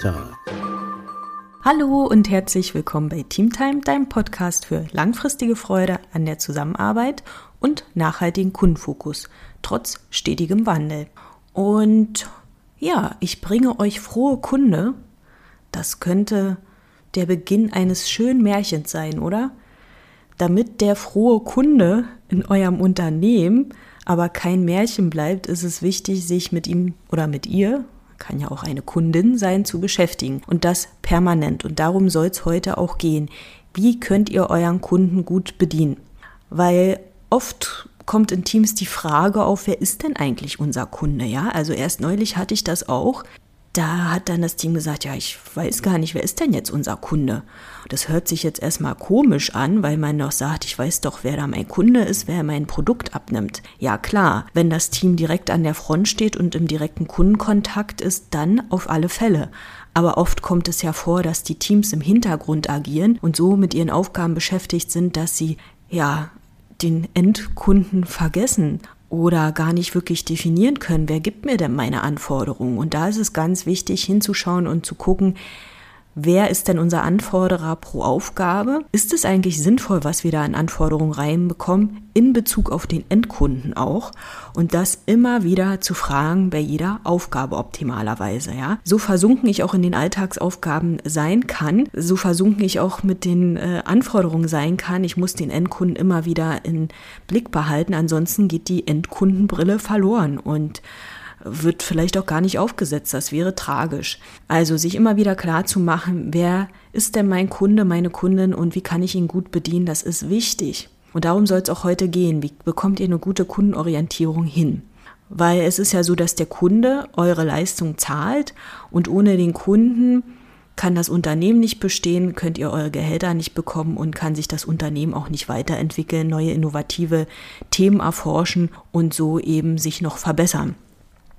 Talk. Hallo und herzlich willkommen bei Teamtime, deinem Podcast für langfristige Freude an der Zusammenarbeit und nachhaltigen Kundenfokus, trotz stetigem Wandel. Und ja, ich bringe euch frohe Kunde. Das könnte der Beginn eines schönen Märchens sein, oder? Damit der frohe Kunde in eurem Unternehmen aber kein Märchen bleibt, ist es wichtig, sich mit ihm oder mit ihr, kann ja auch eine Kundin sein, zu beschäftigen. Und das permanent. Und darum soll es heute auch gehen. Wie könnt ihr euren Kunden gut bedienen? Weil oft kommt in Teams die Frage auf, wer ist denn eigentlich unser Kunde? Ja, also erst neulich hatte ich das auch da hat dann das Team gesagt, ja, ich weiß gar nicht, wer ist denn jetzt unser Kunde? Das hört sich jetzt erstmal komisch an, weil man noch sagt, ich weiß doch, wer da mein Kunde ist, wer mein Produkt abnimmt. Ja klar, wenn das Team direkt an der Front steht und im direkten Kundenkontakt ist, dann auf alle Fälle. Aber oft kommt es ja vor, dass die Teams im Hintergrund agieren und so mit ihren Aufgaben beschäftigt sind, dass sie ja den Endkunden vergessen oder gar nicht wirklich definieren können, wer gibt mir denn meine Anforderungen. Und da ist es ganz wichtig hinzuschauen und zu gucken, Wer ist denn unser Anforderer pro Aufgabe? Ist es eigentlich sinnvoll, was wir da an Anforderungen reinbekommen, in Bezug auf den Endkunden auch? Und das immer wieder zu fragen bei jeder Aufgabe optimalerweise, ja? So versunken ich auch in den Alltagsaufgaben sein kann, so versunken ich auch mit den äh, Anforderungen sein kann. Ich muss den Endkunden immer wieder in Blick behalten, ansonsten geht die Endkundenbrille verloren und wird vielleicht auch gar nicht aufgesetzt. Das wäre tragisch. Also sich immer wieder klar zu machen, wer ist denn mein Kunde, meine Kundin und wie kann ich ihn gut bedienen, das ist wichtig. Und darum soll es auch heute gehen. Wie bekommt ihr eine gute Kundenorientierung hin? Weil es ist ja so, dass der Kunde eure Leistung zahlt und ohne den Kunden kann das Unternehmen nicht bestehen, könnt ihr eure Gehälter nicht bekommen und kann sich das Unternehmen auch nicht weiterentwickeln, neue innovative Themen erforschen und so eben sich noch verbessern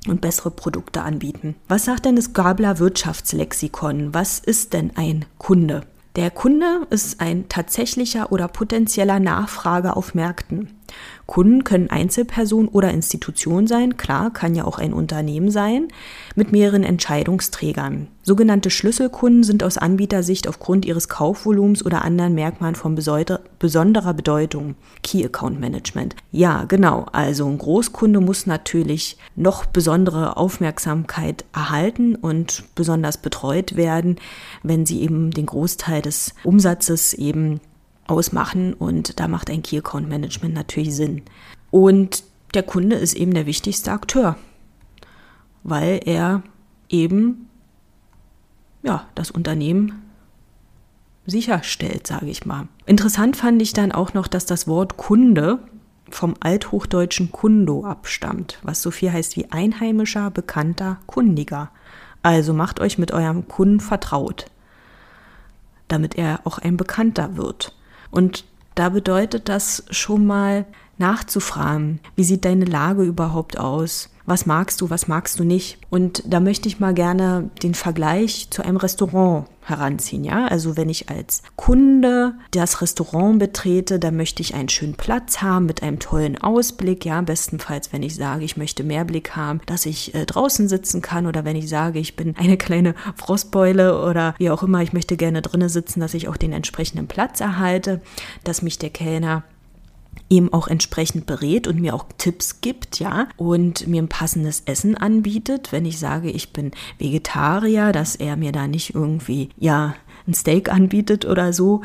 und bessere Produkte anbieten. Was sagt denn das Gabler Wirtschaftslexikon? Was ist denn ein Kunde? Der Kunde ist ein tatsächlicher oder potenzieller Nachfrager auf Märkten. Kunden können Einzelpersonen oder Institutionen sein, klar, kann ja auch ein Unternehmen sein, mit mehreren Entscheidungsträgern. Sogenannte Schlüsselkunden sind aus Anbietersicht aufgrund ihres Kaufvolumens oder anderen Merkmalen von besonderer Bedeutung. Key Account Management. Ja, genau. Also ein Großkunde muss natürlich noch besondere Aufmerksamkeit erhalten und besonders betreut werden, wenn sie eben den Großteil des Umsatzes eben ausmachen und da macht ein Key Account Management natürlich Sinn. Und der Kunde ist eben der wichtigste Akteur, weil er eben ja, das Unternehmen sicherstellt, sage ich mal. Interessant fand ich dann auch noch, dass das Wort Kunde vom althochdeutschen Kundo abstammt, was so viel heißt wie einheimischer, bekannter, kundiger. Also macht euch mit eurem Kunden vertraut, damit er auch ein Bekannter wird. Und da bedeutet das schon mal nachzufragen, wie sieht deine Lage überhaupt aus? Was magst du, was magst du nicht? Und da möchte ich mal gerne den Vergleich zu einem Restaurant heranziehen, ja? Also wenn ich als Kunde das Restaurant betrete, dann möchte ich einen schönen Platz haben mit einem tollen Ausblick, ja? Bestenfalls, wenn ich sage, ich möchte mehr Blick haben, dass ich äh, draußen sitzen kann oder wenn ich sage, ich bin eine kleine Frostbeule oder wie auch immer, ich möchte gerne drinnen sitzen, dass ich auch den entsprechenden Platz erhalte, dass mich der Kellner eben auch entsprechend berät und mir auch Tipps gibt, ja, und mir ein passendes Essen anbietet, wenn ich sage, ich bin Vegetarier, dass er mir da nicht irgendwie, ja, ein Steak anbietet oder so.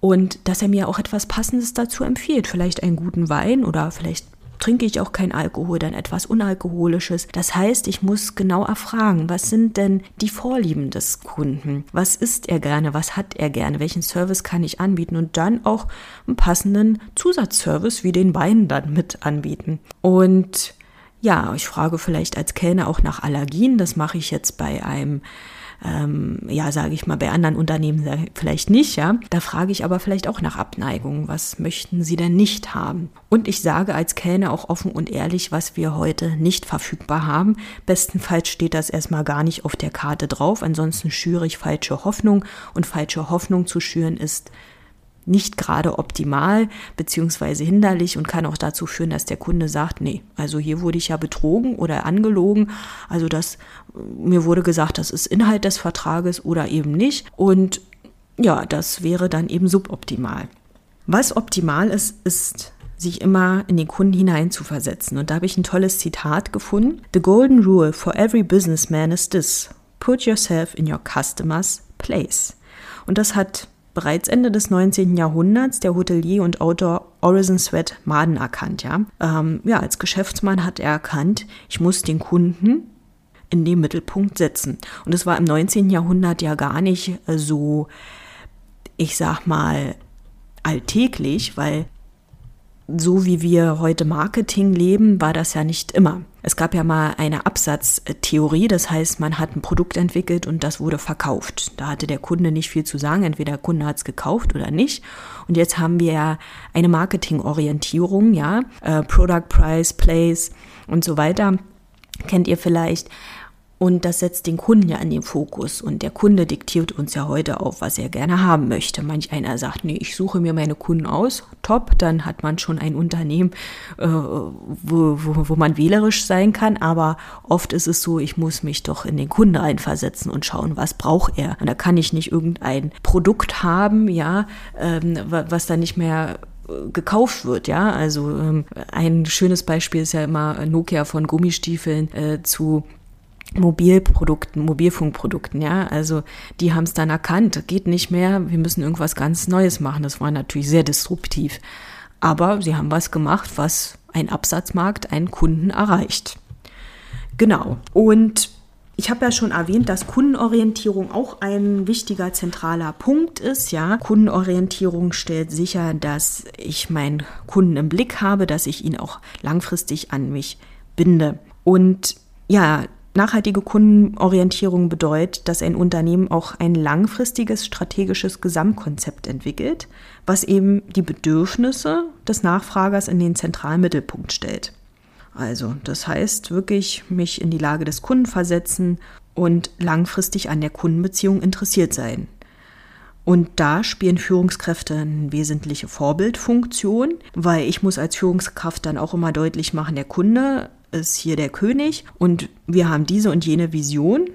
Und dass er mir auch etwas Passendes dazu empfiehlt, vielleicht einen guten Wein oder vielleicht trinke ich auch kein Alkohol, dann etwas Unalkoholisches. Das heißt, ich muss genau erfragen, was sind denn die Vorlieben des Kunden? Was isst er gerne? Was hat er gerne? Welchen Service kann ich anbieten? Und dann auch einen passenden Zusatzservice wie den Wein dann mit anbieten. Und ja, ich frage vielleicht als Kellner auch nach Allergien. Das mache ich jetzt bei einem ähm, ja, sage ich mal, bei anderen Unternehmen vielleicht nicht, ja. Da frage ich aber vielleicht auch nach Abneigung. Was möchten Sie denn nicht haben? Und ich sage als Kellner auch offen und ehrlich, was wir heute nicht verfügbar haben. Bestenfalls steht das erstmal gar nicht auf der Karte drauf. Ansonsten schüre ich falsche Hoffnung und falsche Hoffnung zu schüren ist nicht gerade optimal beziehungsweise hinderlich und kann auch dazu führen, dass der Kunde sagt, nee, also hier wurde ich ja betrogen oder angelogen, also das mir wurde gesagt, das ist Inhalt des Vertrages oder eben nicht und ja, das wäre dann eben suboptimal. Was optimal ist, ist sich immer in den Kunden hineinzuversetzen. Und da habe ich ein tolles Zitat gefunden. The golden rule for every businessman is this. Put yourself in your customer's place. Und das hat bereits Ende des 19. Jahrhunderts der Hotelier und Autor Orison Swett Maden erkannt. Ja? Ähm, ja, als Geschäftsmann hat er erkannt, ich muss den Kunden in den Mittelpunkt setzen. Und es war im 19. Jahrhundert ja gar nicht so, ich sag mal, alltäglich, weil so wie wir heute Marketing leben, war das ja nicht immer. Es gab ja mal eine Absatztheorie, das heißt, man hat ein Produkt entwickelt und das wurde verkauft. Da hatte der Kunde nicht viel zu sagen, entweder der Kunde hat es gekauft oder nicht. Und jetzt haben wir ja eine Marketingorientierung, ja, äh, Product Price, Place und so weiter. Kennt ihr vielleicht? Und das setzt den Kunden ja in den Fokus. Und der Kunde diktiert uns ja heute auf, was er gerne haben möchte. Manch einer sagt, nee, ich suche mir meine Kunden aus. Top, dann hat man schon ein Unternehmen, äh, wo, wo, wo man wählerisch sein kann. Aber oft ist es so, ich muss mich doch in den Kunden reinversetzen und schauen, was braucht er. Und da kann ich nicht irgendein Produkt haben, ja, ähm, was dann nicht mehr äh, gekauft wird, ja. Also ähm, ein schönes Beispiel ist ja immer Nokia von Gummistiefeln äh, zu Mobilprodukten, Mobilfunkprodukten, ja. Also die haben es dann erkannt, geht nicht mehr, wir müssen irgendwas ganz Neues machen. Das war natürlich sehr disruptiv. Aber sie haben was gemacht, was ein Absatzmarkt, einen Kunden erreicht. Genau. Und ich habe ja schon erwähnt, dass Kundenorientierung auch ein wichtiger zentraler Punkt ist. Ja, Kundenorientierung stellt sicher, dass ich meinen Kunden im Blick habe, dass ich ihn auch langfristig an mich binde. Und ja, Nachhaltige Kundenorientierung bedeutet, dass ein Unternehmen auch ein langfristiges strategisches Gesamtkonzept entwickelt, was eben die Bedürfnisse des Nachfragers in den zentralen Mittelpunkt stellt. Also, das heißt wirklich mich in die Lage des Kunden versetzen und langfristig an der Kundenbeziehung interessiert sein. Und da spielen Führungskräfte eine wesentliche Vorbildfunktion, weil ich muss als Führungskraft dann auch immer deutlich machen, der Kunde ist hier der König und wir haben diese und jene Vision,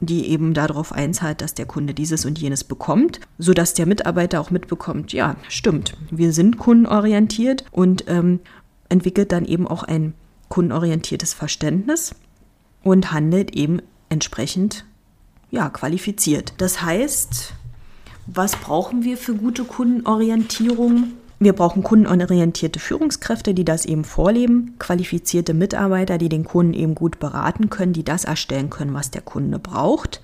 die eben darauf einzahlt, dass der Kunde dieses und jenes bekommt, sodass der Mitarbeiter auch mitbekommt, ja, stimmt, wir sind kundenorientiert und ähm, entwickelt dann eben auch ein kundenorientiertes Verständnis und handelt eben entsprechend ja, qualifiziert. Das heißt, was brauchen wir für gute Kundenorientierung? Wir brauchen kundenorientierte Führungskräfte, die das eben vorleben, qualifizierte Mitarbeiter, die den Kunden eben gut beraten können, die das erstellen können, was der Kunde braucht.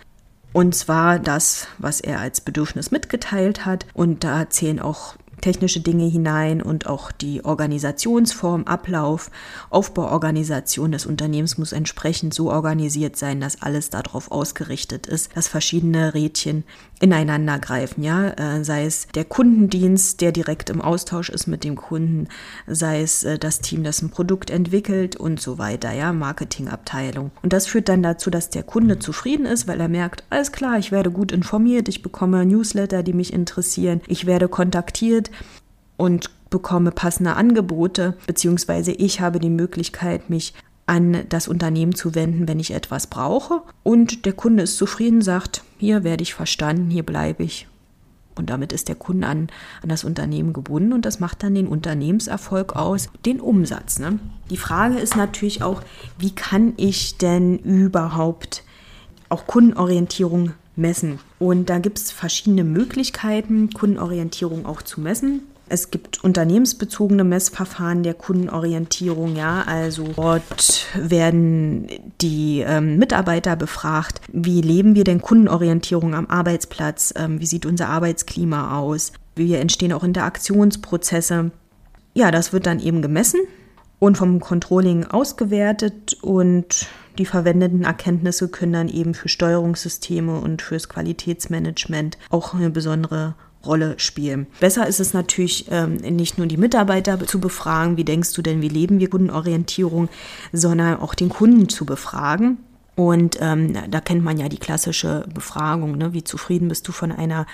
Und zwar das, was er als Bedürfnis mitgeteilt hat. Und da zählen auch technische Dinge hinein und auch die Organisationsform, Ablauf, Aufbauorganisation des Unternehmens muss entsprechend so organisiert sein, dass alles darauf ausgerichtet ist, dass verschiedene Rädchen ineinander greifen, ja, äh, sei es der Kundendienst, der direkt im Austausch ist mit dem Kunden, sei es äh, das Team, das ein Produkt entwickelt und so weiter, ja, Marketingabteilung. Und das führt dann dazu, dass der Kunde zufrieden ist, weil er merkt, alles klar, ich werde gut informiert, ich bekomme Newsletter, die mich interessieren, ich werde kontaktiert und bekomme passende Angebote, beziehungsweise ich habe die Möglichkeit, mich an das Unternehmen zu wenden, wenn ich etwas brauche. Und der Kunde ist zufrieden, sagt, hier werde ich verstanden, hier bleibe ich. Und damit ist der Kunde an, an das Unternehmen gebunden und das macht dann den Unternehmenserfolg aus, den Umsatz. Ne? Die Frage ist natürlich auch, wie kann ich denn überhaupt auch Kundenorientierung messen? Und da gibt es verschiedene Möglichkeiten, Kundenorientierung auch zu messen. Es gibt unternehmensbezogene Messverfahren der Kundenorientierung, ja, also dort werden die ähm, Mitarbeiter befragt, wie leben wir denn Kundenorientierung am Arbeitsplatz, ähm, wie sieht unser Arbeitsklima aus, wie entstehen auch Interaktionsprozesse. Ja, das wird dann eben gemessen und vom Controlling ausgewertet und die verwendeten Erkenntnisse können dann eben für Steuerungssysteme und fürs Qualitätsmanagement auch eine besondere Rolle spielen. Besser ist es natürlich ähm, nicht nur die Mitarbeiter zu befragen, wie denkst du denn, wie leben wir Kundenorientierung, sondern auch den Kunden zu befragen Und ähm, da kennt man ja die klassische Befragung, ne? wie zufrieden bist du von einer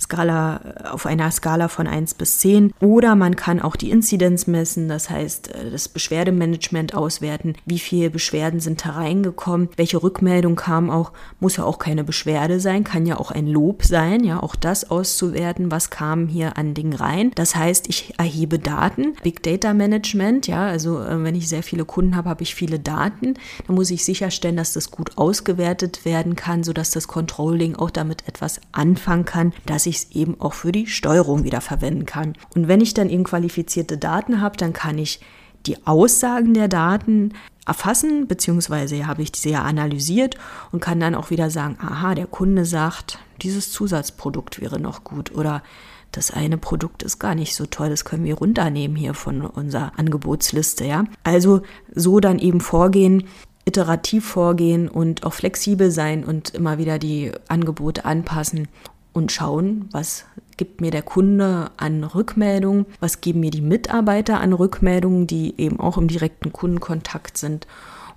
Skala, auf einer Skala von 1 bis 10. Oder man kann auch die Inzidenz messen, das heißt äh, das Beschwerdemanagement auswerten, wie viele Beschwerden sind hereingekommen, welche Rückmeldung kam auch, muss ja auch keine Beschwerde sein, kann ja auch ein Lob sein, ja, auch das auszuwerten, was kam hier an Dingen rein. Das heißt, ich erhebe Daten, Big Data Management, ja, also äh, wenn ich sehr viele Kunden habe, habe ich viele Daten, dann muss ich sicherstellen, dass das gut ausgewertet werden kann, sodass das Controlling auch damit etwas anfangen kann, dass ich es eben auch für die Steuerung wieder verwenden kann. Und wenn ich dann eben qualifizierte Daten habe, dann kann ich die Aussagen der Daten erfassen, beziehungsweise habe ich diese ja analysiert und kann dann auch wieder sagen, aha, der Kunde sagt, dieses Zusatzprodukt wäre noch gut oder das eine Produkt ist gar nicht so toll, das können wir runternehmen hier von unserer Angebotsliste, ja. Also so dann eben vorgehen, iterativ vorgehen und auch flexibel sein und immer wieder die Angebote anpassen und schauen, was gibt mir der Kunde an Rückmeldungen, was geben mir die Mitarbeiter an Rückmeldungen, die eben auch im direkten Kundenkontakt sind.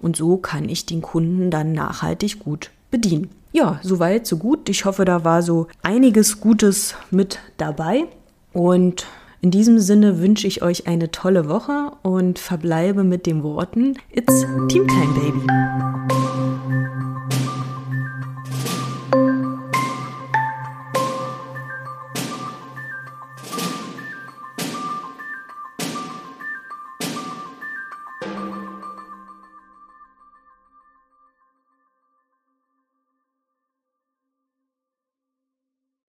Und so kann ich den Kunden dann nachhaltig gut bedienen. Ja, soweit, so gut. Ich hoffe, da war so einiges Gutes mit dabei. Und in diesem Sinne wünsche ich euch eine tolle Woche und verbleibe mit den Worten It's Team Time Baby.